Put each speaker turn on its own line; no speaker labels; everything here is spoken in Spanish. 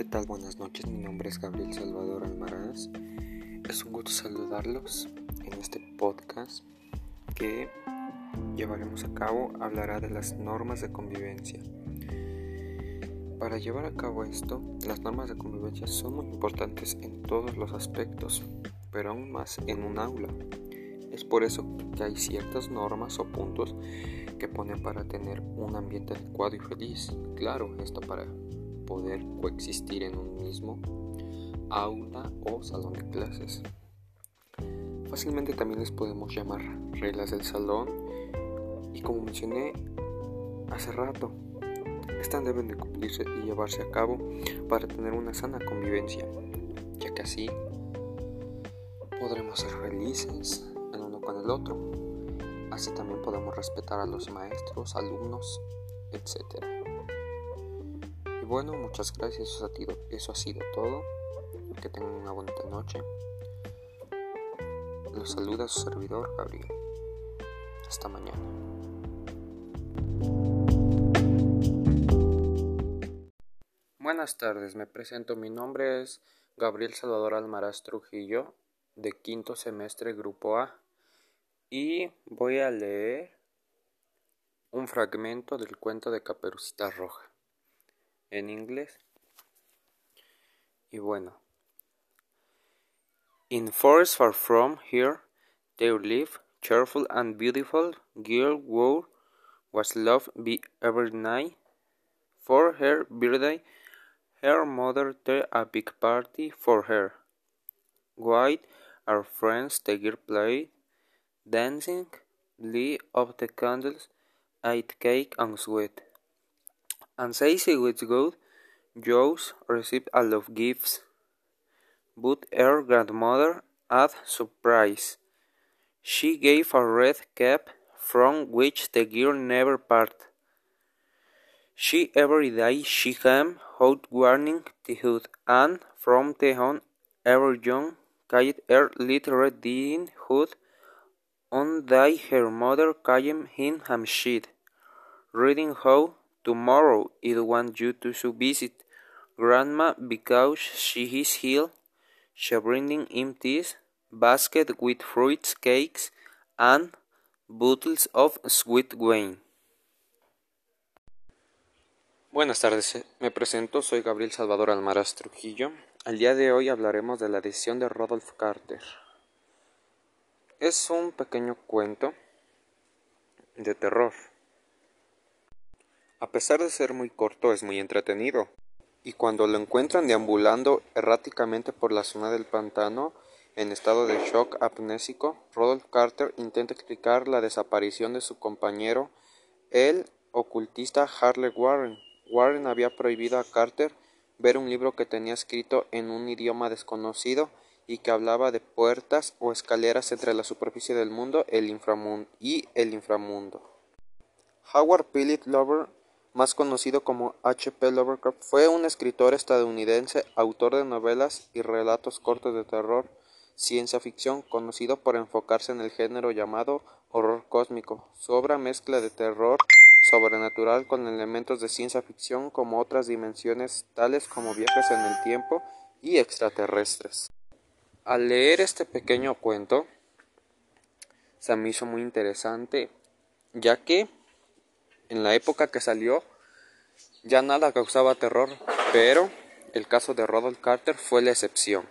¿qué tal? Buenas noches, mi nombre es Gabriel Salvador Almaraz. Es un gusto saludarlos en este podcast que llevaremos a cabo. Hablará de las normas de convivencia. Para llevar a cabo esto, las normas de convivencia son muy importantes en todos los aspectos, pero aún más en un aula. Es por eso que hay ciertas normas o puntos que ponen para tener un ambiente adecuado y feliz. Claro, esto para poder coexistir en un mismo aula o salón de clases. Fácilmente también les podemos llamar reglas del salón y como mencioné hace rato, estas deben de cumplirse y llevarse a cabo para tener una sana convivencia, ya que así podremos ser felices el uno con el otro. Así también podemos respetar a los maestros, alumnos, etc bueno, muchas gracias. Eso ha sido, eso ha sido todo. Que tengan una bonita noche. Los saluda su servidor Gabriel. Hasta mañana. Buenas tardes, me presento. Mi nombre es Gabriel Salvador Almaraz Trujillo, de quinto semestre, Grupo A, y voy a leer un fragmento del cuento de Caperucita Roja en inglés. Y bueno. In forest far from here, there lived cheerful and beautiful girl who was loved by every night. For her birthday, her mother threw a big party for her. White, our friends together played, dancing, lit of the candles, ate cake and sweet. And says he was good, Joes received a lot of gifts, but her grandmother had surprise. She gave a red cap from which the girl never parted. She every day she came out wearing the hood, and from the on ever young carried her little red hood. On day her mother came in and shed, reading how Tomorrow it wants you to visit Grandma because she is here. She bringing him this basket with fruits, cakes, and bottles of sweet wine. Buenas tardes, me presento, soy Gabriel Salvador Almaraz Trujillo. El día de hoy hablaremos de la decisión de Rodolph Carter. Es un pequeño cuento de terror a pesar de ser muy corto, es muy entretenido. Y cuando lo encuentran deambulando erráticamente por la zona del pantano, en estado de shock amnésico, Rodolph Carter intenta explicar la desaparición de su compañero, el ocultista Harley Warren. Warren había prohibido a Carter ver un libro que tenía escrito en un idioma desconocido y que hablaba de puertas o escaleras entre la superficie del mundo el inframundo y el inframundo. Howard Philip Lover más conocido como H. P. Lovecraft, fue un escritor estadounidense, autor de novelas y relatos cortos de terror, ciencia ficción, conocido por enfocarse en el género llamado horror cósmico. Su obra mezcla de terror sobrenatural con elementos de ciencia ficción como otras dimensiones tales como viajes en el tiempo y extraterrestres. Al leer este pequeño cuento, se me hizo muy interesante, ya que en la época que salió ya nada causaba terror, pero el caso de Rodolph Carter fue la excepción.